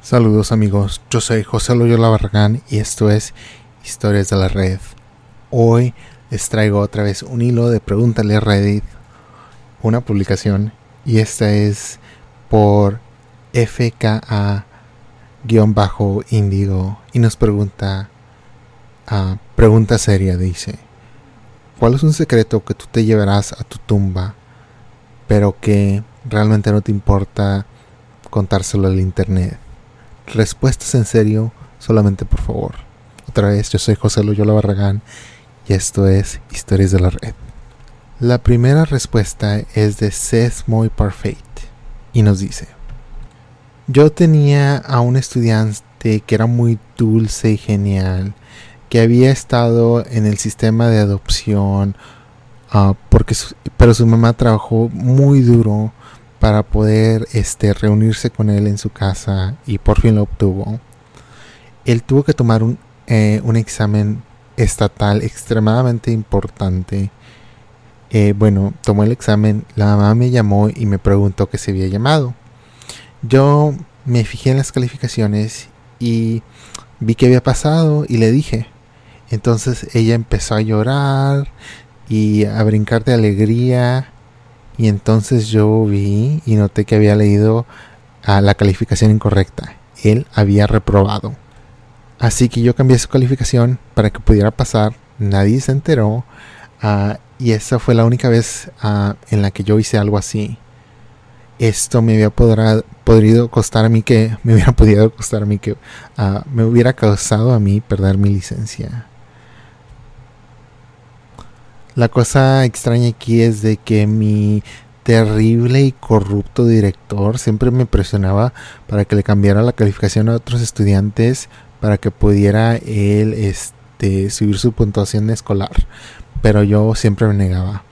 Saludos amigos, yo soy José Loyola Barragán y esto es Historias de la Red. Hoy les traigo otra vez un hilo de Pregúntale a Reddit, una publicación, y esta es por FKA-Indigo y nos pregunta, a pregunta seria, dice, ¿cuál es un secreto que tú te llevarás a tu tumba, pero que realmente no te importa contárselo al internet? Respuestas en serio, solamente por favor. Otra vez, yo soy José Loyola Barragán y esto es Historias de la Red. La primera respuesta es de Seth Moy Parfait y nos dice: Yo tenía a un estudiante que era muy dulce y genial, que había estado en el sistema de adopción, uh, porque pero su mamá trabajó muy duro para poder este, reunirse con él en su casa y por fin lo obtuvo. Él tuvo que tomar un, eh, un examen estatal extremadamente importante. Eh, bueno, tomó el examen, la mamá me llamó y me preguntó que se había llamado. Yo me fijé en las calificaciones y vi que había pasado y le dije. Entonces ella empezó a llorar y a brincar de alegría y entonces yo vi y noté que había leído a la calificación incorrecta. Él había reprobado. Así que yo cambié su calificación para que pudiera pasar. Nadie se enteró. Ah, y esa fue la única vez ah, en la que yo hice algo así. Esto me había podido costar a mí que me hubiera podido costar a mí que ah, me hubiera causado a mí perder mi licencia. La cosa extraña aquí es de que mi terrible y corrupto director siempre me presionaba para que le cambiara la calificación a otros estudiantes para que pudiera él este, subir su puntuación escolar. Pero yo siempre me negaba.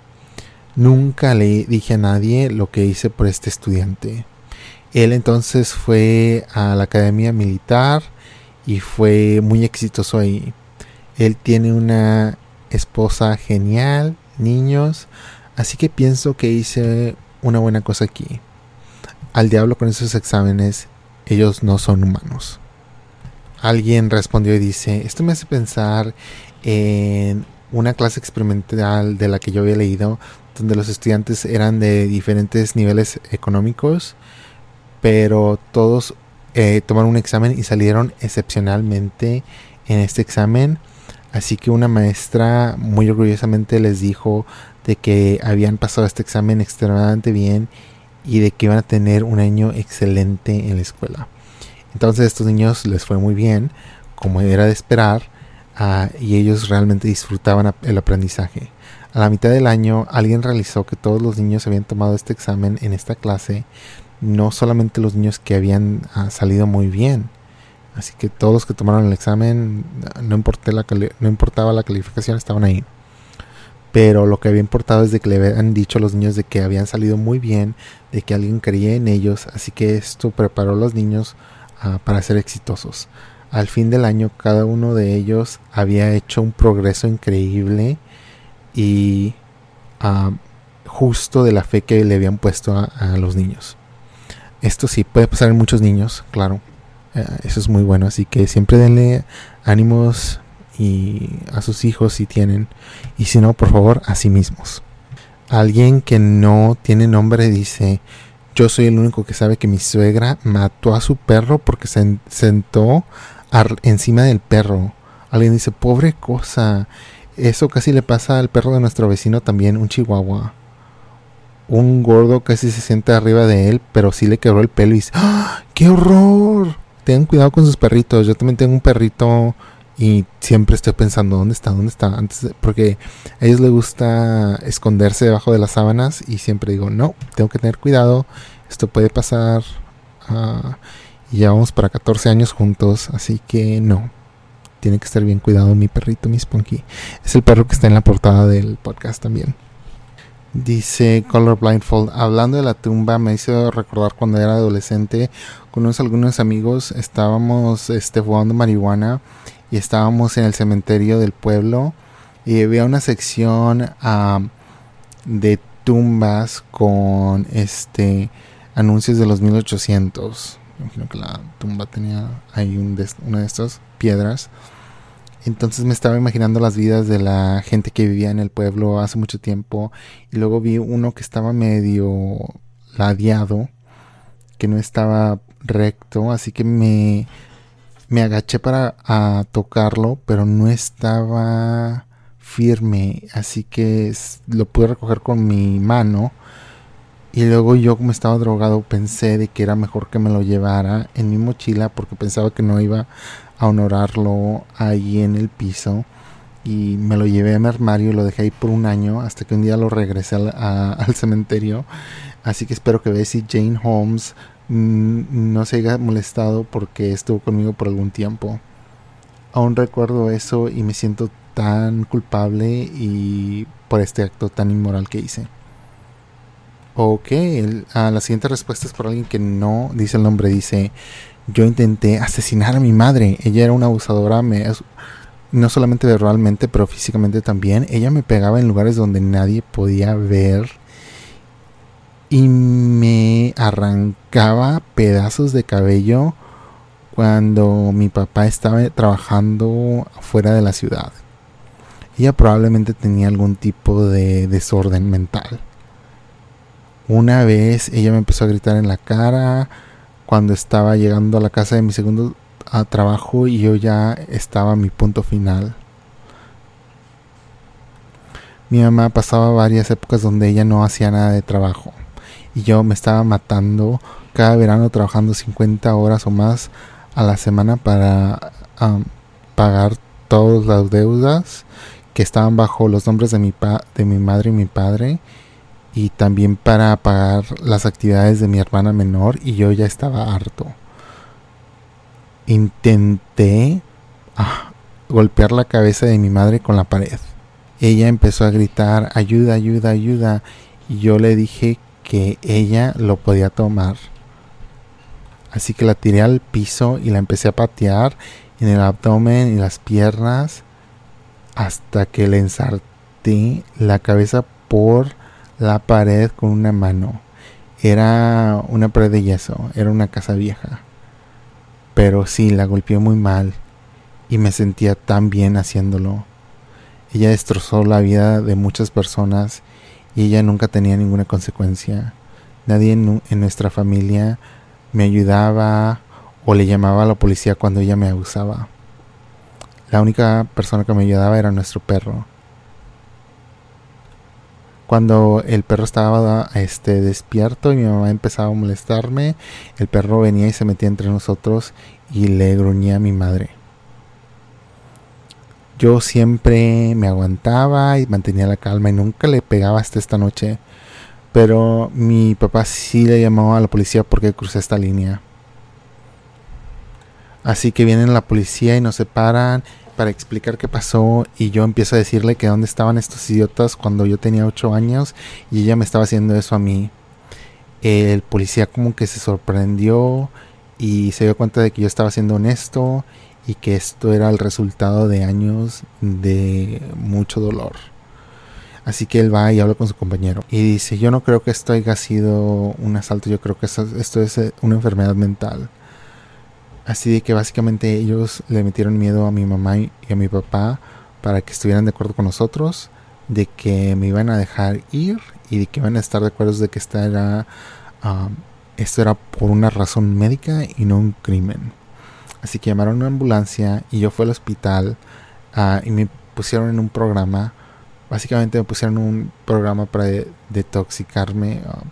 Nunca le dije a nadie lo que hice por este estudiante. Él entonces fue a la academia militar y fue muy exitoso ahí. Él tiene una esposa genial, niños, así que pienso que hice una buena cosa aquí. Al diablo con esos exámenes, ellos no son humanos. Alguien respondió y dice, esto me hace pensar en una clase experimental de la que yo había leído, donde los estudiantes eran de diferentes niveles económicos, pero todos eh, tomaron un examen y salieron excepcionalmente en este examen Así que una maestra muy orgullosamente les dijo de que habían pasado este examen extremadamente bien y de que iban a tener un año excelente en la escuela. Entonces a estos niños les fue muy bien, como era de esperar, ah, y ellos realmente disfrutaban el aprendizaje. A la mitad del año alguien realizó que todos los niños habían tomado este examen en esta clase, no solamente los niños que habían ah, salido muy bien, Así que todos los que tomaron el examen, no, la no importaba la calificación, estaban ahí. Pero lo que había importado es de que le habían dicho a los niños de que habían salido muy bien, de que alguien creía en ellos, así que esto preparó a los niños ah, para ser exitosos. Al fin del año cada uno de ellos había hecho un progreso increíble y ah, justo de la fe que le habían puesto a los niños. Esto sí puede pasar en muchos niños, claro, eso es muy bueno. Así que siempre denle ánimos y a sus hijos si tienen. Y si no, por favor, a sí mismos. Alguien que no tiene nombre dice, yo soy el único que sabe que mi suegra mató a su perro porque se sentó encima del perro. Alguien dice, pobre cosa. Eso casi le pasa al perro de nuestro vecino también, un chihuahua. Un gordo casi se sienta arriba de él, pero sí le quebró el pelo y dice, ¡Ah, ¡qué horror! Tengan cuidado con sus perritos. Yo también tengo un perrito y siempre estoy pensando dónde está, dónde está. Antes porque a ellos les gusta esconderse debajo de las sábanas y siempre digo, no, tengo que tener cuidado. Esto puede pasar. Uh, y llevamos para 14 años juntos, así que no. Tiene que estar bien cuidado mi perrito, mi Spunky. Es el perro que está en la portada del podcast también. Dice Color Blindfold, hablando de la tumba me hizo recordar cuando era adolescente con unos algunos amigos estábamos este, fumando marihuana y estábamos en el cementerio del pueblo y había una sección de tumbas con este anuncios de los 1800 imagino que la tumba tenía ahí un una de estas piedras. Entonces me estaba imaginando las vidas de la gente que vivía en el pueblo hace mucho tiempo. Y luego vi uno que estaba medio ladeado, que no estaba recto. Así que me, me agaché para tocarlo, pero no estaba firme. Así que lo pude recoger con mi mano. Y luego yo como estaba drogado pensé de que era mejor que me lo llevara en mi mochila porque pensaba que no iba a honorarlo ahí en el piso y me lo llevé a mi armario y lo dejé ahí por un año hasta que un día lo regresé al, cementerio. Así que espero que Bessie Jane Holmes no se haya molestado porque estuvo conmigo por algún tiempo. Aún recuerdo eso y me siento tan culpable y por este acto tan inmoral que hice. Ok, a la siguiente respuesta es por alguien que no dice el nombre, dice yo intenté asesinar a mi madre. Ella era una abusadora, no solamente verbalmente, pero físicamente también. Ella me pegaba en lugares donde nadie podía ver y me arrancaba pedazos de cabello cuando mi papá estaba trabajando fuera de la ciudad. Ella probablemente tenía algún tipo de desorden mental. Una vez ella me empezó a gritar en la cara, cuando estaba llegando a la casa de mi segundo trabajo y yo ya estaba a mi punto final. Mi mamá pasaba varias épocas donde ella no hacía nada de trabajo y yo me estaba matando cada verano trabajando 50 horas o más a la semana para pagar todas las deudas que estaban bajo los nombres de mi, de mi madre y mi padre y también para pagar las actividades de mi hermana menor y yo ya estaba harto. Intenté ah, golpear la cabeza de mi madre con la pared. Ella empezó a gritar ayuda, ayuda, ayuda y yo le dije que ella lo podía tomar. Así que la tiré al piso y la empecé a patear en el abdomen y las piernas hasta que le ensarté la cabeza por la pared con una mano. Era una pared de yeso, era una casa vieja. Pero sí, la golpeé muy mal y me sentía tan bien haciéndolo. Ella destrozó la vida de muchas personas y ella nunca tenía ninguna consecuencia. Nadie en, en nuestra familia me ayudaba o le llamaba a la policía cuando ella me abusaba. La única persona que me ayudaba era nuestro perro cuando el perro estaba este, despierto y mi mamá empezaba a molestarme, el perro venía y se metía entre nosotros y le gruñía a mi madre. Yo siempre me aguantaba y mantenía la calma y nunca le pegaba hasta esta noche. Pero mi papá sí le llamó a la policía porque crucé esta línea. Así que vienen la policía y nos separan para explicar qué pasó y yo empiezo a decirle que dónde estaban estos idiotas cuando yo tenía 8 años y ella me estaba haciendo eso a mí. El policía como que se sorprendió y se dio cuenta de que yo estaba siendo honesto y que esto era el resultado de años de mucho dolor. Así que él va y habla con su compañero y dice, yo no creo que esto haya sido un asalto, yo creo que esto, esto es una enfermedad mental. Así de que básicamente ellos le metieron miedo a mi mamá y a mi papá para que estuvieran de acuerdo con nosotros, de que me iban a dejar ir y de que iban a estar de acuerdo de que esta era, esto era por una razón médica y no un crimen. Así que llamaron una ambulancia y yo fui al hospital ah, y me pusieron en un programa. Básicamente me pusieron un programa para detoxicarme ah,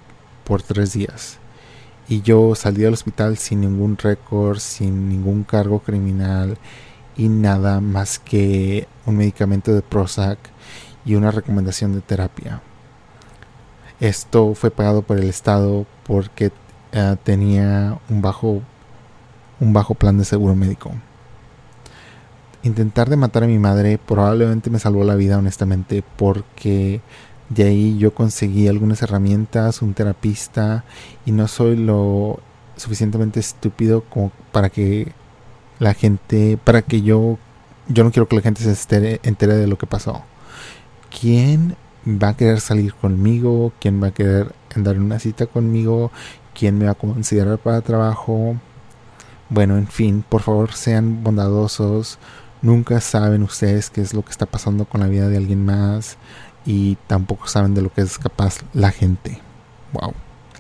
por tres días y yo salí del hospital sin ningún récord, sin ningún cargo criminal y nada más que un medicamento de Prozac y una recomendación de terapia. Esto fue pagado por el Estado porque eh, tenía un bajo, un bajo plan de seguro médico. Intentar de matar a mi madre probablemente me salvó la vida honestamente porque de ahí yo conseguí algunas herramientas, un terapista y no soy lo suficientemente estúpido como para que la gente, para que yo, yo no quiero que la gente se entere de lo que pasó. ¿Quién va a querer salir conmigo? ¿Quién va a querer andar en una cita conmigo? ¿Quién me va a considerar para trabajo? Bueno, en fin, por favor sean bondadosos. Nunca saben ustedes qué es lo que está pasando con la vida de alguien más y tampoco saben de lo que es capaz la gente. Wow.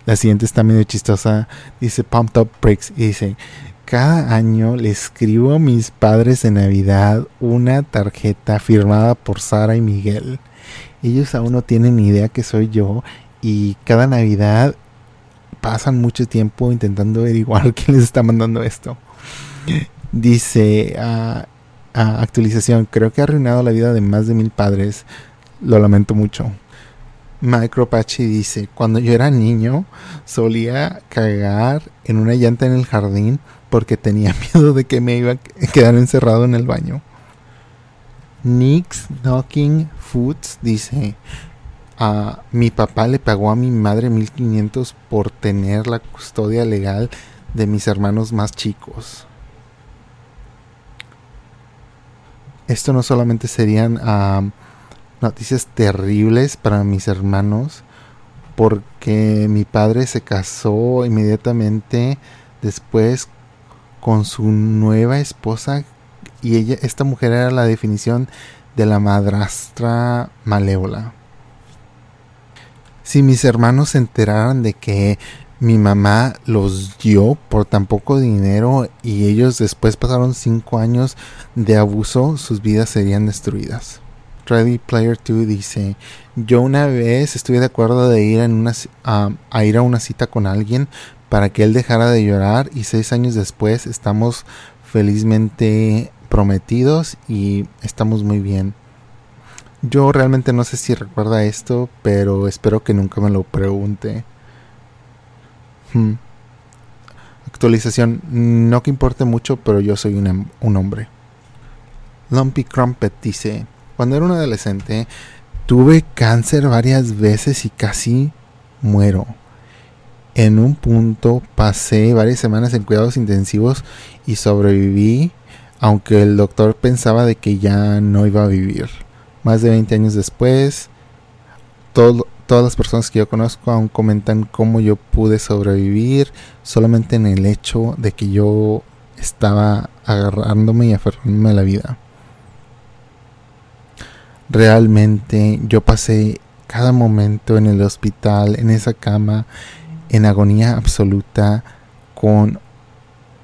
La siguiente está medio chistosa. Dice Pumped Up Breaks y dice, cada año le escribo a mis padres de Navidad una tarjeta firmada por Sara y Miguel. Ellos aún no tienen idea que soy yo y cada Navidad pasan mucho tiempo intentando averiguar quién les está mandando esto. Dice, uh, actualización, creo que ha arruinado la vida de más de mil padres. Lo lamento mucho. Micropachi dice, cuando yo era niño solía cagar en una llanta en el jardín porque tenía miedo de que me iba a quedar encerrado en el baño. Nix Knocking Foods dice, a mi papá le pagó a mi madre 1500 por tener la custodia legal de mis hermanos más chicos. Esto no solamente serían noticias terribles para mis hermanos, porque mi padre se casó inmediatamente después con su nueva esposa y ella esta mujer era la definición de la madrastra malévola si mis hermanos se enteraran de que mi mamá los dio por tan poco dinero y ellos después pasaron cinco años de abuso, sus vidas serían destruidas. Ready Player 2 dice, yo una vez estuve de acuerdo de ir, en una, a ir a una cita con alguien para que él dejara de llorar y seis años después estamos felizmente prometidos y estamos muy bien. Yo realmente no sé si recuerda esto, pero espero que nunca me lo pregunte. Hmm. Actualización. No que importe mucho, pero yo soy un, un hombre. Lumpy Crumpet dice, cuando era un adolescente, tuve cáncer varias veces y casi muero. En un punto pasé varias semanas en cuidados intensivos y sobreviví, aunque el doctor pensaba de que ya no iba a vivir más de 20 años después, todas las personas que yo conozco aún comentan cómo yo pude sobrevivir solamente en el hecho de que yo estaba agarrándome y aferrándome a la vida. Realmente yo pasé cada momento en el hospital, en esa cama, en agonía absoluta, con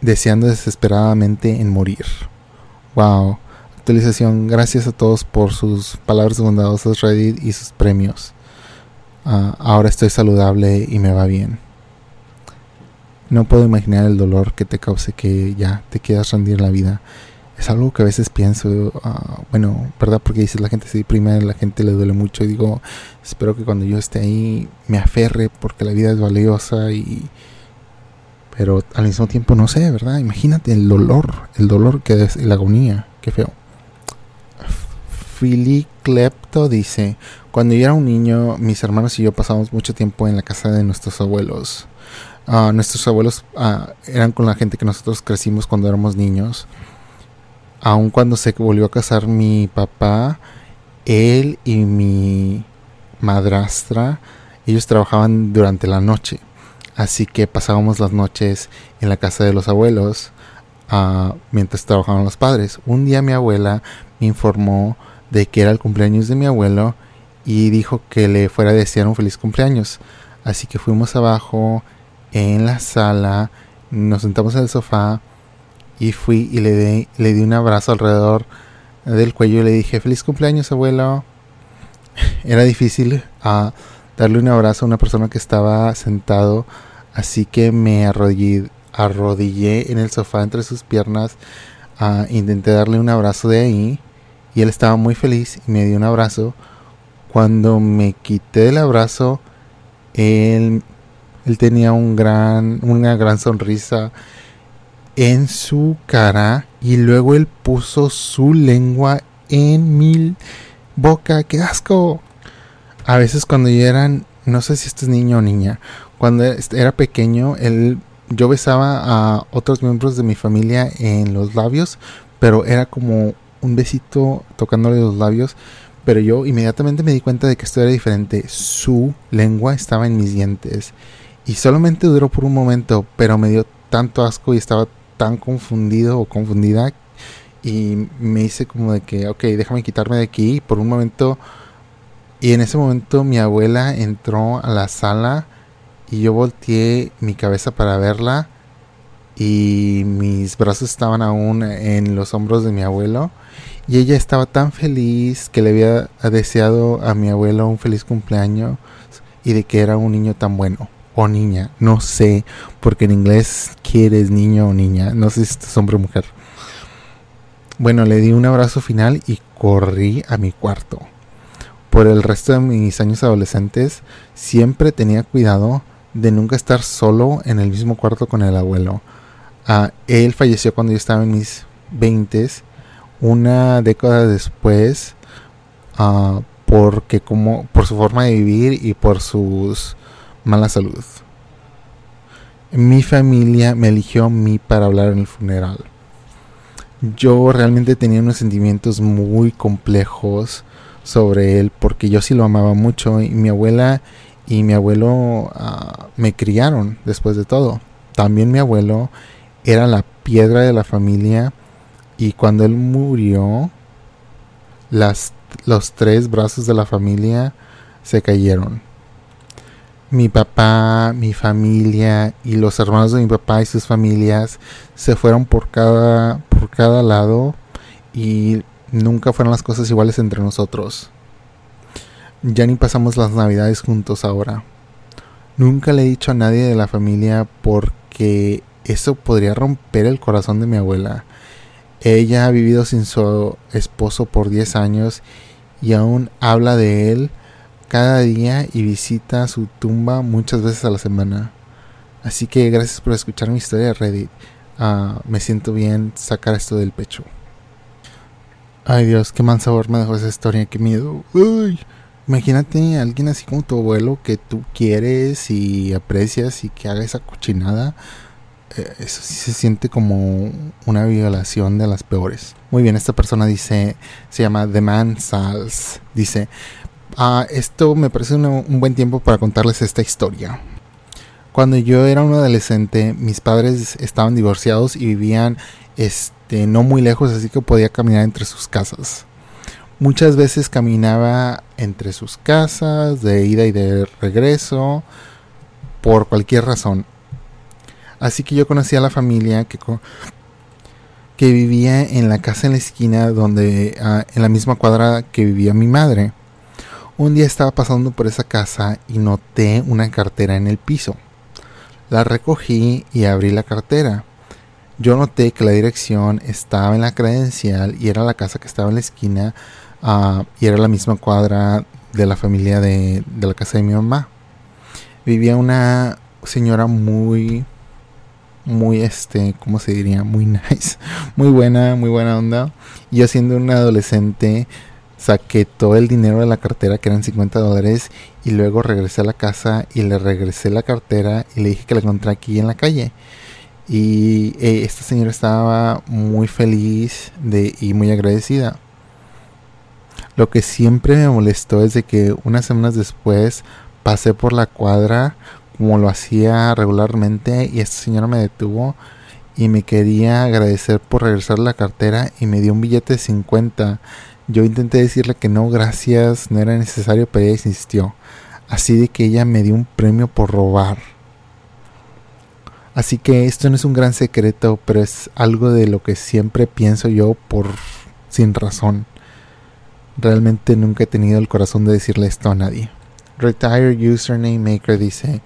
deseando desesperadamente en morir. Wow Gracias a todos por sus palabras bondadosas Reddit y sus premios. Ah, ahora estoy saludable y me va bien. No puedo imaginar el dolor que te cause que ya te quieras rendir la vida. Es algo que a veces pienso, ah, bueno, ¿verdad? Porque dices la gente se deprime, la gente le duele mucho y digo, espero que cuando yo esté ahí me aferre porque la vida es valiosa y... Pero al mismo tiempo no sé, ¿verdad? Imagínate el dolor, el dolor que la agonía, qué feo. Philly Klepto dice, cuando yo era un niño, mis hermanos y yo pasamos mucho tiempo en la casa de nuestros abuelos. Ah, nuestros abuelos ah, eran con la gente que nosotros crecimos cuando éramos niños. Aun cuando se volvió a casar mi papá, él y mi madrastra, ellos trabajaban durante la noche. Así que pasábamos las noches en la casa de los abuelos ah, mientras trabajaban los padres. Un día mi abuela me informó de que era el cumpleaños de mi abuelo y dijo que le fuera a desear un feliz cumpleaños. Así que fuimos abajo en la sala, nos sentamos en el sofá y fui y le, di, le di un abrazo alrededor del cuello y le dije feliz cumpleaños abuelo. Era difícil uh, darle un abrazo a una persona que estaba sentado, así que me arrodillé, en el sofá entre sus piernas, uh, intenté darle un abrazo de ahí y él estaba muy feliz y me dio un abrazo. Cuando me quité el abrazo, él, él tenía un gran, una gran sonrisa en su cara y luego él puso su lengua en mi boca. ¡Qué asco! A veces cuando yo era, no sé si este es niño o niña, cuando era pequeño, él, yo besaba a otros miembros de mi familia en los labios, pero era como un besito tocándole los labios, pero yo inmediatamente me di cuenta de que esto era diferente. Su lengua estaba en mis dientes y solamente duró por un momento, pero me dio tanto asco y estaba tan confundido o confundida y me hice como de que, ok, déjame quitarme de aquí. por un momento, y en ese momento mi abuela entró a la sala y yo volteé mi cabeza para verla y mis brazos estaban aún en los hombros de mi abuelo y ella estaba tan feliz que le había deseado a mi abuelo un feliz cumpleaños y de que era un niño tan bueno o niña, no sé, porque en inglés quieres niño o niña, no sé si es hombre o mujer. Bueno, le di un abrazo final y corrí a mi cuarto. Por el resto de mis años adolescentes siempre tenía cuidado de nunca estar solo en el mismo cuarto con el abuelo. Ah, él falleció cuando yo estaba en mis 20 una década después uh, porque como por su forma de vivir y por sus mala salud. Mi familia me eligió a mí para hablar en el funeral. Yo realmente tenía unos sentimientos muy complejos sobre él porque yo sí lo amaba mucho y mi abuela y mi abuelo ah, me criaron después de todo. También mi abuelo era la piedra de la familia y cuando él murió las, los tres brazos de la familia se cayeron mi papá, mi familia y los hermanos de mi papá y sus familias se fueron por cada, por cada lado y nunca fueron las cosas iguales entre nosotros. Ya ni pasamos las navidades juntos ahora. Nunca le he dicho a nadie de la familia porque eso podría romper el corazón de mi abuela. Ella ha vivido sin su esposo por 10 años y aún habla de él cada día y visita su tumba muchas veces a la semana. Así que gracias por escuchar mi historia Reddit. Ah, me siento bien sacar esto del pecho. Ay Dios, qué mal sabor me dejó esa historia, qué miedo. Uy, imagínate a alguien así como tu abuelo que tú quieres y aprecias y que haga esa cochinada. Eh, eso sí se siente como una violación de las peores. Muy bien, esta persona dice, se llama The Man Sals. Dice, Ah, esto me parece un buen tiempo para contarles esta historia. Cuando yo era un adolescente, mis padres estaban divorciados y vivían este, no muy lejos, así que podía caminar entre sus casas. Muchas veces caminaba entre sus casas, de ida y de regreso, por cualquier razón. Así que yo conocí a la familia que, que vivía en la casa en la esquina, donde, ah, en la misma cuadra que vivía mi madre. Un día estaba pasando por esa casa y noté una cartera en el piso. La recogí y abrí la cartera. Yo noté que la dirección estaba en la credencial y era la casa que estaba en la esquina ah, y era la misma cuadra de la familia de, de la casa de mi mamá. Vivía una señora muy, muy, este, ¿cómo se diría? Muy nice, muy buena, muy buena onda. Yo siendo un adolescente saqué todo el dinero de la cartera que eran 50 dólares y luego regresé a la casa y le regresé la cartera y le dije que la encontré aquí en la calle. Y eh, esta señora estaba muy feliz de, y muy agradecida. Lo que siempre me molestó es de que unas semanas después pasé por la cuadra como lo hacía regularmente y esta señora me detuvo y me quería agradecer por regresar la cartera y me dio un billete de 50 yo intenté decirle que no, gracias, no era necesario, pero ella insistió. Así de que ella me dio un premio por robar. Así que esto no es un gran secreto, pero es algo de lo que siempre pienso yo por sin razón. Realmente nunca he tenido el corazón de decirle esto a nadie. Retire Username Maker dice,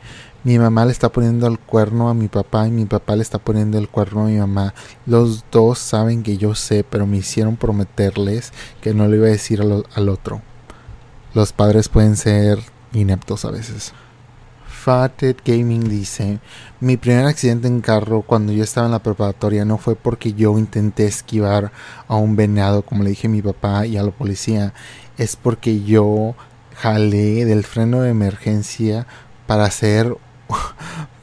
mi mamá le está poniendo el cuerno a mi papá y mi papá le está poniendo el cuerno a mi mamá. Los dos saben que yo sé, pero me hicieron prometerles que no le iba a decir al, otro. Los padres pueden ser ineptos a veces. Fated Gaming dice, mi primer accidente en carro cuando yo estaba en la preparatoria no fue porque yo intenté esquivar a un venado como le dije a mi papá y a la policía, es porque yo jalé del freno de emergencia para hacer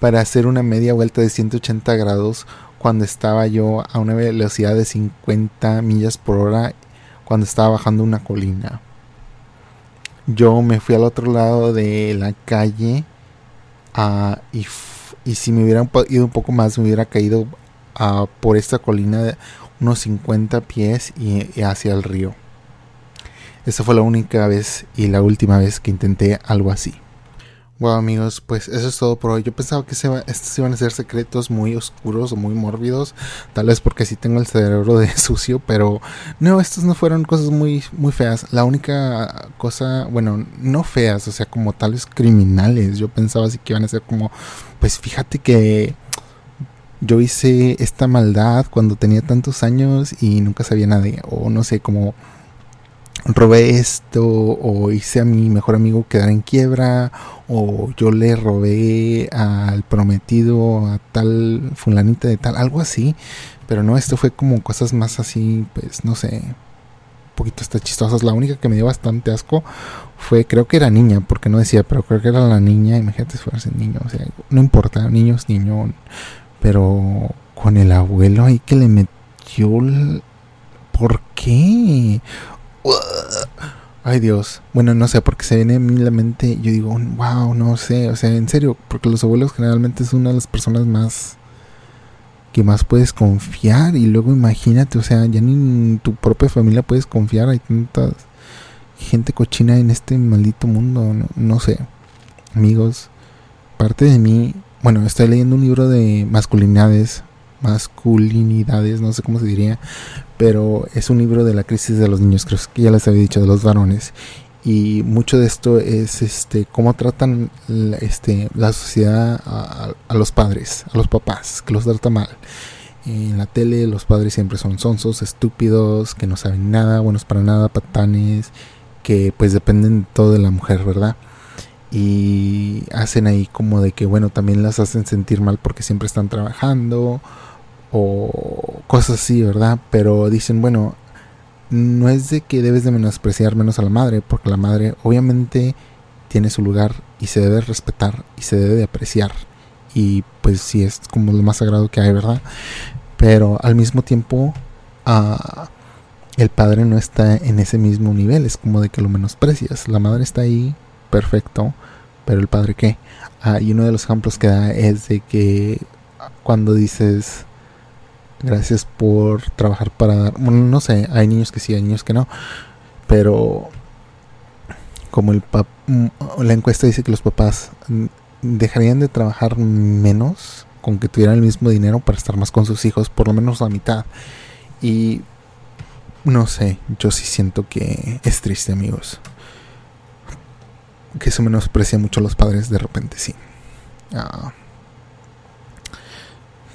para hacer una media vuelta de 180 grados cuando estaba yo a una velocidad de 50 millas por hora cuando estaba bajando una colina. Yo me fui al otro lado de la calle ah, y, y, si me hubiera ido un poco más me hubiera caído por esta colina de unos 50 pies y, hacia el río. Esa fue la única vez y la última vez que intenté algo así. Bueno amigos, pues eso es todo por hoy. Yo pensaba que estos iban a ser secretos muy oscuros o muy mórbidos, tal vez porque sí tengo el cerebro de sucio, pero no, estos no fueron cosas muy, muy feas. La única cosa, bueno, no feas, o sea, como tales criminales. Yo pensaba así que iban a ser como, pues fíjate que yo hice esta maldad cuando tenía tantos años y nunca sabía nada, o no sé, como robé esto o hice a mi mejor amigo quedar en quiebra o yo le robé al prometido a tal fulanita de tal, algo así, pero no, esto fue como cosas más así, pues no sé, un poquito está chistosas. La única que me dio bastante asco fue, creo que era niña, porque no decía, pero creo que era la niña, imagínate si fuera niño, o sea, no importa, niños, niño, pero con el abuelo ahí que le metió... ¿Por qué? Ay Dios. Bueno, no sé, porque se viene a mí la mente. Yo digo, wow, no sé. O sea, en serio, porque los abuelos generalmente son una de las personas más que más puedes confiar. Y luego imagínate, o sea, ya ni en tu propia familia puedes confiar. Hay tanta gente cochina en este maldito mundo. No, no sé. Amigos, parte de mí. Bueno, estoy leyendo un libro de masculinidades masculinidades, no sé cómo se diría, pero es un libro de la crisis de los niños, creo que ya les había dicho, de los varones. Y mucho de esto es este cómo tratan la, este, la sociedad a, los padres, a los papás, que los trata mal. En la tele los padres siempre son sonsos, estúpidos, que no saben nada, buenos para nada, patanes, que pues dependen todo de la mujer, ¿verdad? Y hacen ahí como de que, bueno, también las hacen sentir mal porque siempre están trabajando o cosas así, ¿verdad? Pero dicen, bueno, no es de que debes de menospreciar menos a la madre, porque la madre obviamente tiene su lugar y se debe respetar y se debe de apreciar. Y pues sí es como lo más sagrado que hay, ¿verdad? Pero al mismo tiempo, ah, el padre no está en ese mismo nivel, es como de que lo menosprecias. La madre está ahí, perfecto, pero el padre qué? Ah, y uno de los ejemplos que da es de que cuando dices, Gracias por trabajar para dar. Bueno, no sé, hay niños que sí, hay niños que no. Pero como el pap mm, la encuesta dice que los papás dejarían de trabajar menos con que tuvieran el mismo dinero para estar más con sus hijos, por lo menos la mitad. Y no sé, yo sí siento que es triste, amigos. Que se menosprecia mucho a los padres de repente, sí. Ah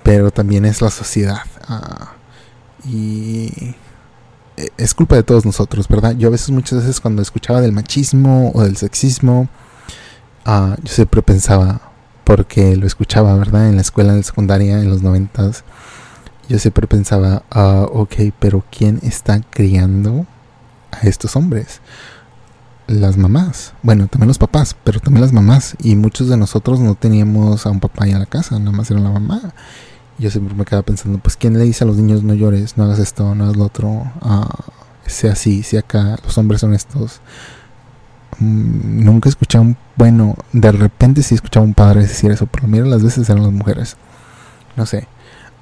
pero también es la sociedad. Ah, y es culpa de todos nosotros, ¿verdad? Yo a veces, muchas veces cuando escuchaba del machismo o del sexismo, uh, yo siempre pensaba, porque lo escuchaba, ¿verdad? En la escuela, en la secundaria, en los noventas, yo siempre pensaba, uh, ok, pero ¿quién está criando a estos hombres? Las mamás, bueno, también los papás, pero también las mamás. Y muchos de nosotros no teníamos a un papá en la casa, nada más era la mamá yo siempre me quedaba pensando, pues, ¿quién le dice a los niños no llores, no hagas esto, no hagas lo otro? Ah, sea así, sea acá, los hombres son estos. Mm, nunca escuché un, bueno, de repente sí escuchaba un padre decir eso, pero mira las veces eran las mujeres. No sé.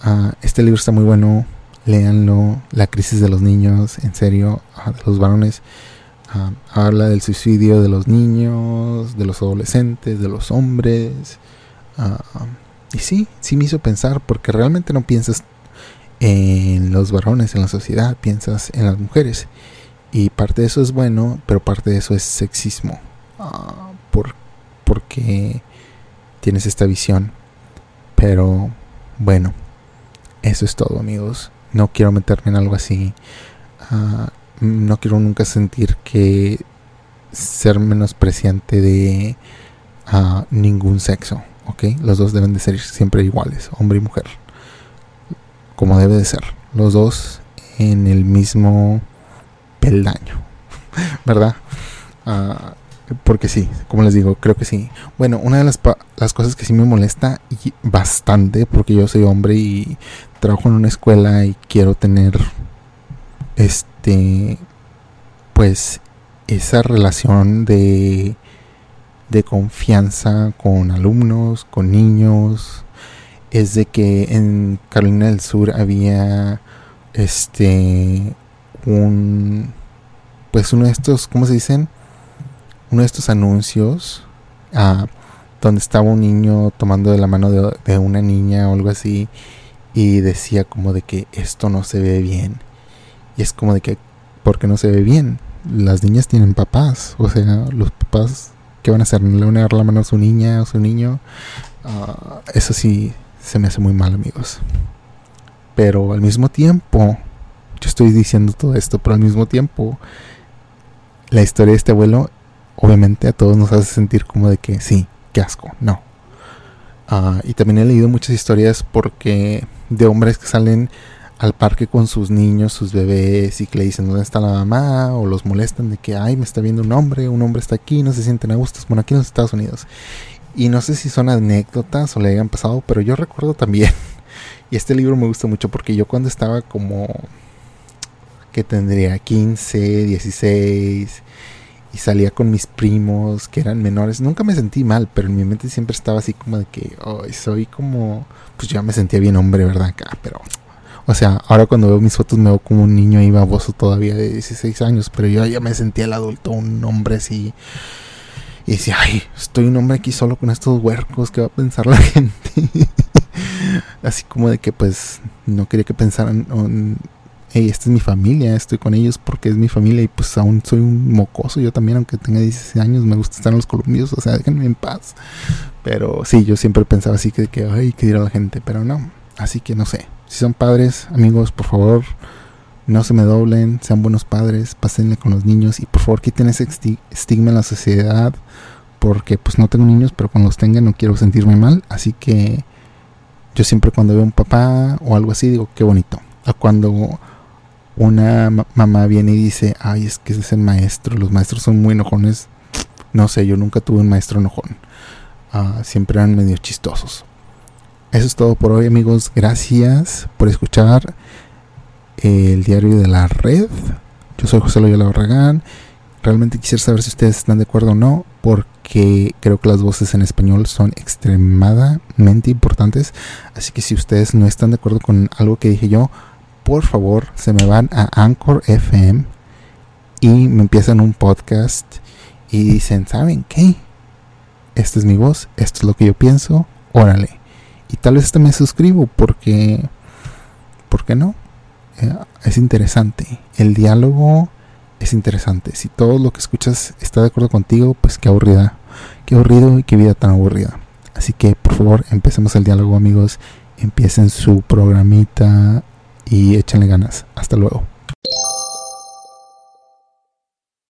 Ah, este libro está muy bueno, léanlo. La crisis de los niños, en serio, ah, de los varones. habla del suicidio de los niños, de los adolescentes, de los hombres. Y sí, sí me hizo pensar, porque realmente no piensas en los varones, en la sociedad, piensas en las mujeres. Y parte de eso es bueno, pero parte de eso es sexismo. Ah, por, porque tienes esta visión. Pero bueno, eso es todo amigos. No quiero meterme en algo así. Ah, no quiero nunca sentir que ser menospreciante de uh, ningún sexo. ¿Ok? Los dos deben de ser siempre iguales, hombre y mujer. Como debe de ser. Los dos en el mismo peldaño, ¿verdad? Ah, porque sí, como les digo, creo que sí. Bueno, una de las, las cosas que sí me molesta bastante, porque yo soy hombre y trabajo en una escuela y quiero tener, este, pues, esa relación de de confianza con alumnos, con niños, es de que en Carolina del Sur había este un pues uno de estos, ¿cómo se dicen? Uno de estos anuncios ah, donde estaba un niño tomando de la mano de, de una niña o algo así y decía como de que esto no se ve bien. Y es como de que, ¿por qué no se ve bien? Las niñas tienen papás, o sea, los papás, ¿qué van a hacer? ¿No le van a dar la mano a su niña o su niño? Ah, eso sí, se me hace muy mal, amigos. Pero al mismo tiempo, yo estoy diciendo todo esto, pero al mismo tiempo, la historia de este abuelo, obviamente a todos nos hace sentir como de que sí, qué asco, no. Ah, y también he leído muchas historias porque de hombres que salen al parque con sus niños, sus bebés y que le dicen dónde está la mamá o los molestan de que ay me está viendo un hombre, un hombre está aquí, no se sienten a gusto, bueno aquí en los Estados Unidos. Y no sé si son anécdotas o le hayan pasado, pero yo recuerdo también. Y este libro me gusta mucho porque yo cuando estaba como que tendría 15, 16 y salía con mis primos que eran menores, nunca me sentí mal, pero en mi mente siempre estaba así como de que soy como pues ya me sentía bien hombre, ¿verdad? Acá, pero o sea, ahora cuando veo mis fotos me veo como un niño ahí baboso todavía de 16 años, pero yo ya me sentía el adulto, un hombre así y decía, ay, estoy un hombre aquí solo con estos huercos, ¿qué va a pensar la gente? Así como de que pues no quería que pensaran, hey, esta es mi familia, estoy con ellos porque es mi familia y pues aún soy un mocoso, yo también, aunque tenga 16 años, me gusta estar en los columpios, o sea, déjenme en paz. Pero sí, yo siempre pensaba así que, que ay, que dirá la gente, pero no. Así que no sé, si son padres, amigos, por favor, no se me doblen, sean buenos padres, pásenle con los niños y por favor quiten ese estigma en la sociedad porque pues no tengo niños, pero cuando los tenga no quiero sentirme mal, así que yo siempre cuando veo un papá o algo así digo, qué bonito. A cuando una mamá viene y dice, ay, es que es el maestro, los maestros son muy enojones. No sé, yo nunca tuve un maestro enojón. Ah, siempre eran medio chistosos. Eso es todo por hoy, amigos. Gracias por escuchar el diario de la red. Yo soy José Loyola Barragán. Realmente quisiera saber si ustedes están de acuerdo o no, porque creo que las voces en español son extremadamente importantes. Así que si ustedes no están de acuerdo con algo que dije yo, por favor se me van a Anchor FM y me empiezan un podcast y dicen, ¿saben qué? Esta es mi voz, esto es lo que yo pienso, órale. Y tal vez hasta me suscribo porque, ¿por qué no? Eh, es interesante. El diálogo es interesante. Si todo lo que escuchas está de acuerdo contigo, pues qué aburrida. Qué aburrido y qué vida tan aburrida. Así que por favor, empecemos el diálogo amigos. Empiecen su programita y échenle ganas. Hasta luego.